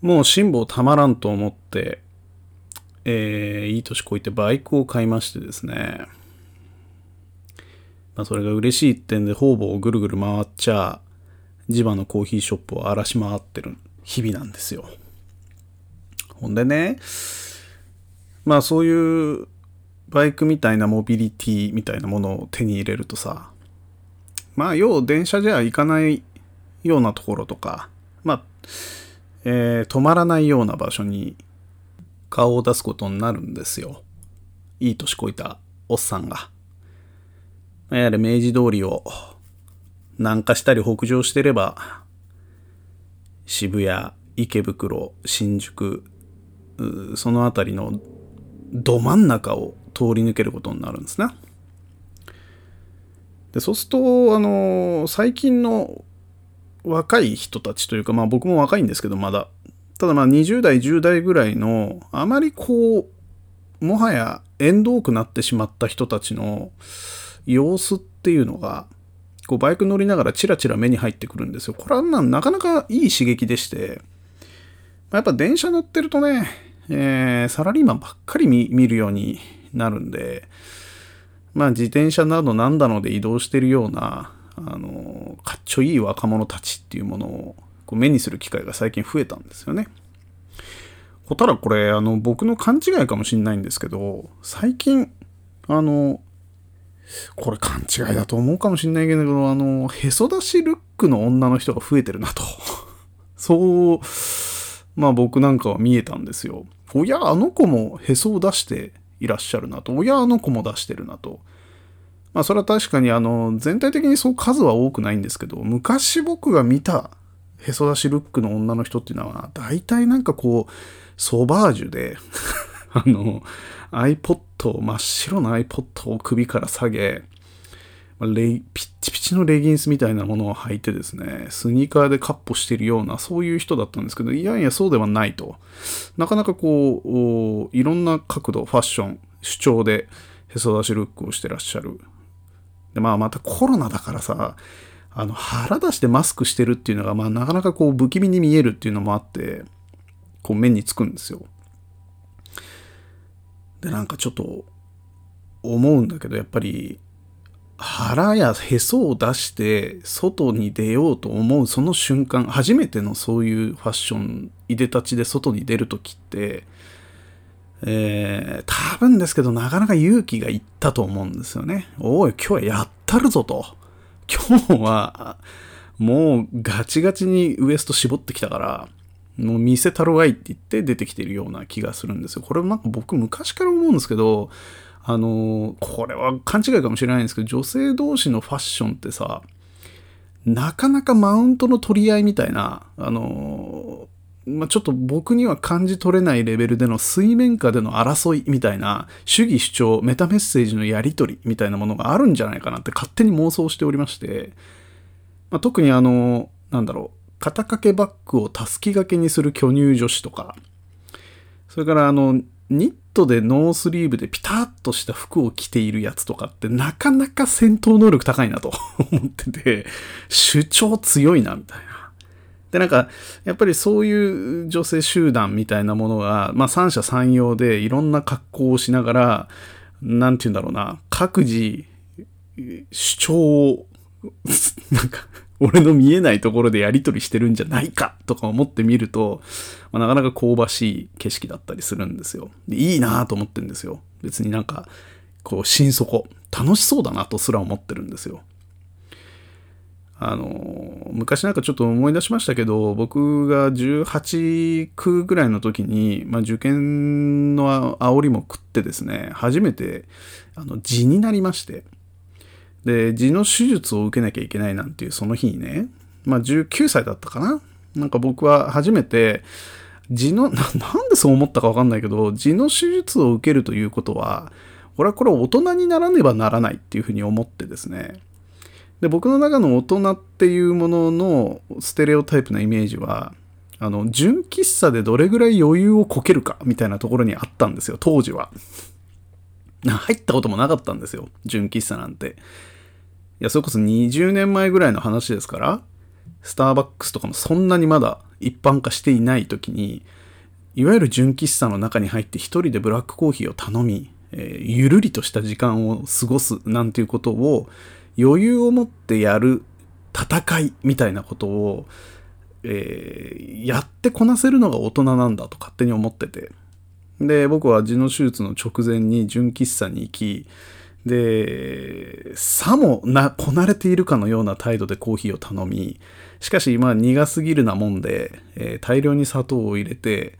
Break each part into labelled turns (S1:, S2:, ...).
S1: もう辛抱たまらんと思って、えー、いい年こいてバイクを買いましてですね。まあ、それが嬉しいってんで、方々をぐるぐる回っちゃ、地場のコーヒーショップを荒らし回ってる日々なんですよ。ほんでね、まあそういうバイクみたいなモビリティみたいなものを手に入れるとさ、まあ要電車じゃ行かないようなところとか、まあ、えー、止まらないような場所に顔を出すことになるんですよ。いい年こいたおっさんが。やはり明治通りを南下したり北上してれば、渋谷、池袋、新宿、その辺りのど真ん中を通り抜けることになるんですね。でそうすると、あの、最近の若い人たちというか、まあ僕も若いんですけど、まだ。ただまあ20代、10代ぐらいの、あまりこう、もはや縁遠くなってしまった人たちの様子っていうのが、こうバイク乗りながらチラチラ目に入ってくるんですよ。これはなかなかいい刺激でして、やっぱ電車乗ってるとね、えー、サラリーマンばっかり見るようになるんで、まあ自転車などなんだので移動してるような、あの、かっちょいい若者たちっていうものをこう目にする機会が最近増えたんですよね。ほただこれ、あの、僕の勘違いかもしんないんですけど、最近、あの、これ勘違いだと思うかもしんないけど、あの、へそ出しルックの女の人が増えてるなと。そう、まあ僕なんかは見えたんですよ。おや、あの子もへそを出していらっしゃるなと。おや、あの子も出してるなと。まあそれは確かにあの、全体的にそう数は多くないんですけど、昔僕が見たへそ出しルックの女の人っていうのは、大体なんかこう、ソバージュで あの、iPod、真っ白な iPod を首から下げ、レピッチピチのレギンスみたいなものを履いてですね、スニーカーでカッポしてるような、そういう人だったんですけど、いやいや、そうではないと。なかなかこう、いろんな角度、ファッション、主張でへそ出しルックをしてらっしゃる。で、まあ、またコロナだからさ、あの、腹出してマスクしてるっていうのが、まあ、なかなかこう、不気味に見えるっていうのもあって、こう、目につくんですよ。で、なんかちょっと、思うんだけど、やっぱり、腹やへそを出して外に出ようと思うその瞬間初めてのそういうファッションいでたちで外に出る時ってえー、多分ですけどなかなか勇気がいったと思うんですよね。おい今日はやったるぞと。今日はもうガチガチにウエスト絞ってきたからもう見せたるわいって言って出てきてるような気がするんですよ。これなんか僕昔から思うんですけどあのこれは勘違いかもしれないんですけど、女性同士のファッションってさ、なかなかマウントの取り合いみたいな、あのまあ、ちょっと僕には感じ取れないレベルでの水面下での争いみたいな主義主張、メタメッセージのやり取りみたいなものがあるんじゃないかなって勝手に妄想しておりまして、まあ、特にあの、なんだろう、肩掛けバッグをたすき掛けにする巨乳女子とか、それからあの、ニットでノースリーブでピタッとした服を着ているやつとかってなかなか戦闘能力高いなと思ってて、主張強いなみたいな。で、なんか、やっぱりそういう女性集団みたいなものが、まあ三者三様でいろんな格好をしながら、なんて言うんだろうな、各自主張を、なんか、俺の見えないところでやり取りしてるんじゃないかとか思ってみると、まあ、なかなか香ばしい景色だったりするんですよ。でいいなと思ってるんですよ。別になんか、こう、心底、楽しそうだなとすら思ってるんですよ。あの、昔なんかちょっと思い出しましたけど、僕が18区ぐらいの時に、まあ、受験の煽りも食ってですね、初めて、あの、痔になりまして、で、痔の手術を受けなきゃいけないなんていうその日にね、まあ19歳だったかななんか僕は初めて、痔のな、なんでそう思ったかわかんないけど、痔の手術を受けるということは、俺はこれ大人にならねばならないっていうふうに思ってですね。で、僕の中の大人っていうもののステレオタイプなイメージは、あの、純喫茶でどれぐらい余裕をこけるかみたいなところにあったんですよ、当時は。入ったこともなかったんですよ、純喫茶なんて。いや、それこそ20年前ぐらいの話ですから、スターバックスとかもそんなにまだ一般化していない時に、いわゆる純喫茶の中に入って一人でブラックコーヒーを頼み、えー、ゆるりとした時間を過ごすなんていうことを余裕を持ってやる戦いみたいなことを、えー、やってこなせるのが大人なんだと勝手に思ってて。で、僕は痔の手術の直前に純喫茶に行き、で、さもな、こなれているかのような態度でコーヒーを頼み、しかし、まあ苦すぎるなもんで、えー、大量に砂糖を入れて、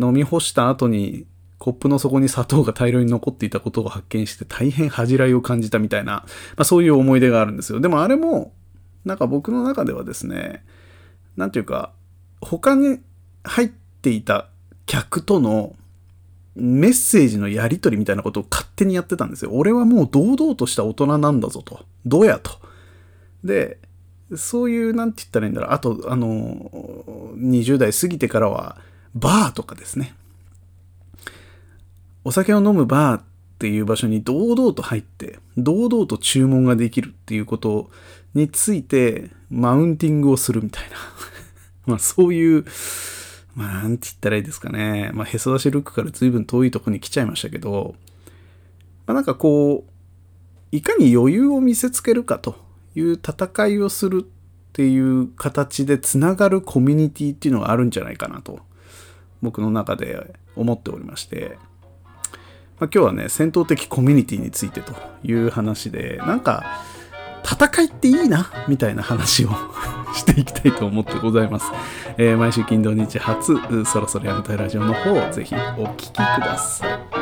S1: 飲み干した後にコップの底に砂糖が大量に残っていたことを発見して大変恥じらいを感じたみたいな、まあそういう思い出があるんですよ。でもあれも、なんか僕の中ではですね、なんていうか、他に入っていた客とのメッセージのやり取りみたいなことを勝手にやってたんですよ。俺はもう堂々とした大人なんだぞと。どうやと。で、そういう、なんて言ったらいいんだろう。あと、あの、20代過ぎてからは、バーとかですね。お酒を飲むバーっていう場所に堂々と入って、堂々と注文ができるっていうことについて、マウンティングをするみたいな。まあ、そういう、まあ、なんて言ったらいいですかね。まあ、へそ出しルックから随分遠いとこに来ちゃいましたけど、まあ、なんかこう、いかに余裕を見せつけるかという戦いをするっていう形でつながるコミュニティっていうのがあるんじゃないかなと、僕の中で思っておりまして、まあ、今日はね、戦闘的コミュニティについてという話で、なんか、戦いっていいなみたいな話を していきたいと思ってございます。えー、毎週金土日初、そろそろやめたいラジオの方、ぜひお聴きください。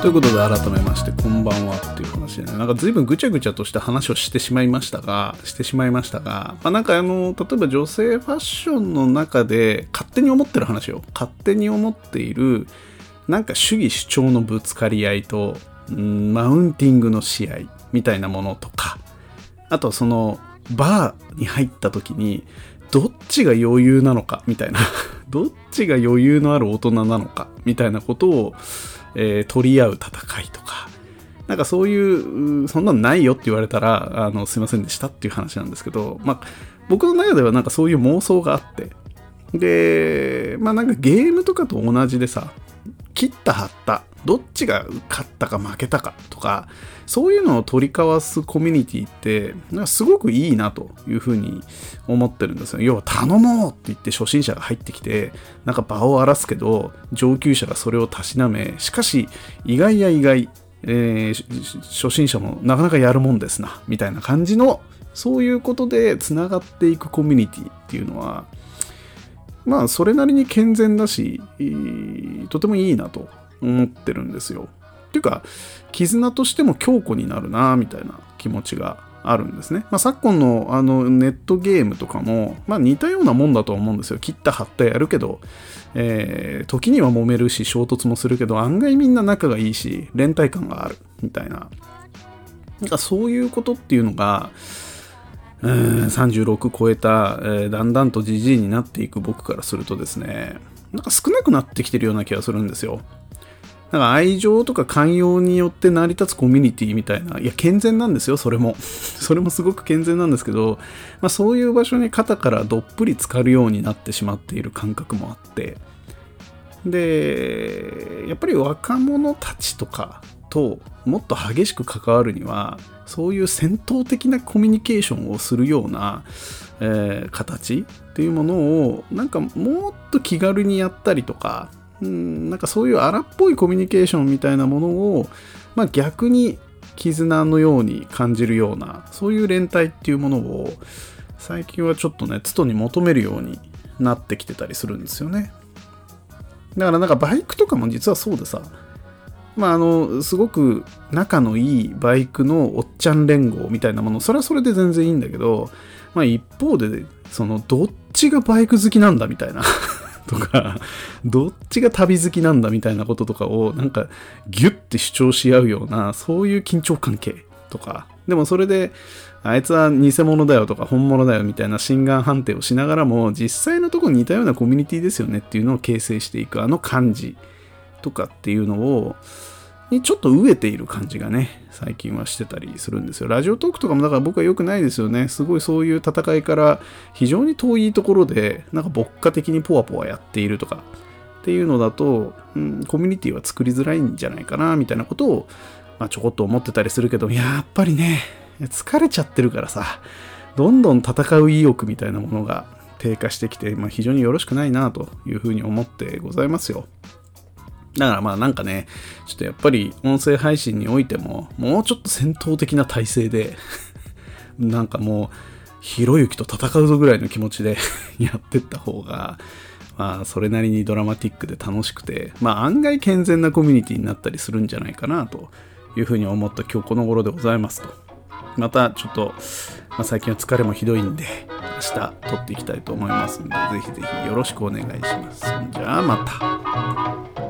S1: ということで改めましてこんばんはっていう話でね。なんか随分ぐちゃぐちゃとした話をしてしまいましたがしてしまいましたが、まあ、なんかあの例えば女性ファッションの中で勝手に思ってる話を勝手に思っているなんか主義主張のぶつかり合いと、ん、マウンティングの試合みたいなものとかあとそのバーに入った時にどっちが余裕なのかみたいな。どっちが余裕のある大人なのかみたいなことをえー、取り合う戦いとか、なんかそういう、そんなのないよって言われたら、あの、すいませんでしたっていう話なんですけど、まあ、僕の中ではなんかそういう妄想があって、で、まあなんかゲームとかと同じでさ、切った貼ったどっちが勝ったか負けたかとかそういうのを取り交わすコミュニティってなんかすごくいいなというふうに思ってるんですよ。要は頼もうって言って初心者が入ってきてなんか場を荒らすけど上級者がそれをたしなめしかし意外や意外、えー、初心者もなかなかやるもんですなみたいな感じのそういうことでつながっていくコミュニティっていうのはまあそれなりに健全だし、とてもいいなと思ってるんですよ。っていうか、絆としても強固になるな、みたいな気持ちがあるんですね。まあ、昨今のあのネットゲームとかも、まあ、似たようなもんだと思うんですよ。切った貼ったやるけど、えー、時には揉めるし衝突もするけど、案外みんな仲がいいし、連帯感がある、みたいな。なんかそういうことっていうのが、うん36超えた、えー、だんだんとじじいになっていく僕からするとですね、なんか少なくなってきてるような気がするんですよ。なんか愛情とか寛容によって成り立つコミュニティみたいな、いや、健全なんですよ、それも。それもすごく健全なんですけど、まあ、そういう場所に肩からどっぷり浸かるようになってしまっている感覚もあって、で、やっぱり若者たちとかともっと激しく関わるには、そういう戦闘的なコミュニケーションをするような、えー、形っていうものをなんかもっと気軽にやったりとか、うん、なんかそういう荒っぽいコミュニケーションみたいなものを、まあ、逆に絆のように感じるようなそういう連帯っていうものを最近はちょっとね都度に求めるようになってきてたりするんですよね。だからなんかバイクとかも実はそうでさまあ、あの、すごく仲のいいバイクのおっちゃん連合みたいなもの、それはそれで全然いいんだけど、まあ一方で、その、どっちがバイク好きなんだみたいな。とか、どっちが旅好きなんだみたいなこととかをなんかギュッて主張し合うような、そういう緊張関係とか、でもそれで、あいつは偽物だよとか本物だよみたいな心眼判定をしながらも、実際のとこに似たようなコミュニティですよねっていうのを形成していく、あの感じとかっていうのを、にちょっと飢えている感じがね、最近はしてたりするんですよ。ラジオトークとかもだから僕は良くないですよね。すごいそういう戦いから非常に遠いところで、なんか牧歌的にポワポワやっているとかっていうのだと、うん、コミュニティは作りづらいんじゃないかな、みたいなことを、まあ、ちょこっと思ってたりするけど、やっぱりね、疲れちゃってるからさ、どんどん戦う意欲みたいなものが低下してきて、まあ、非常によろしくないなというふうに思ってございますよ。だからまあなんかね、ちょっとやっぱり音声配信においても、もうちょっと戦闘的な体制で なんかもう、ひろゆきと戦うぞぐらいの気持ちで やってった方が、まあそれなりにドラマティックで楽しくて、まあ案外健全なコミュニティになったりするんじゃないかなというふうに思った今日この頃でございますと。またちょっと、まあ、最近は疲れもひどいんで、明日撮っていきたいと思いますんで、ぜひぜひよろしくお願いします。じゃあまた。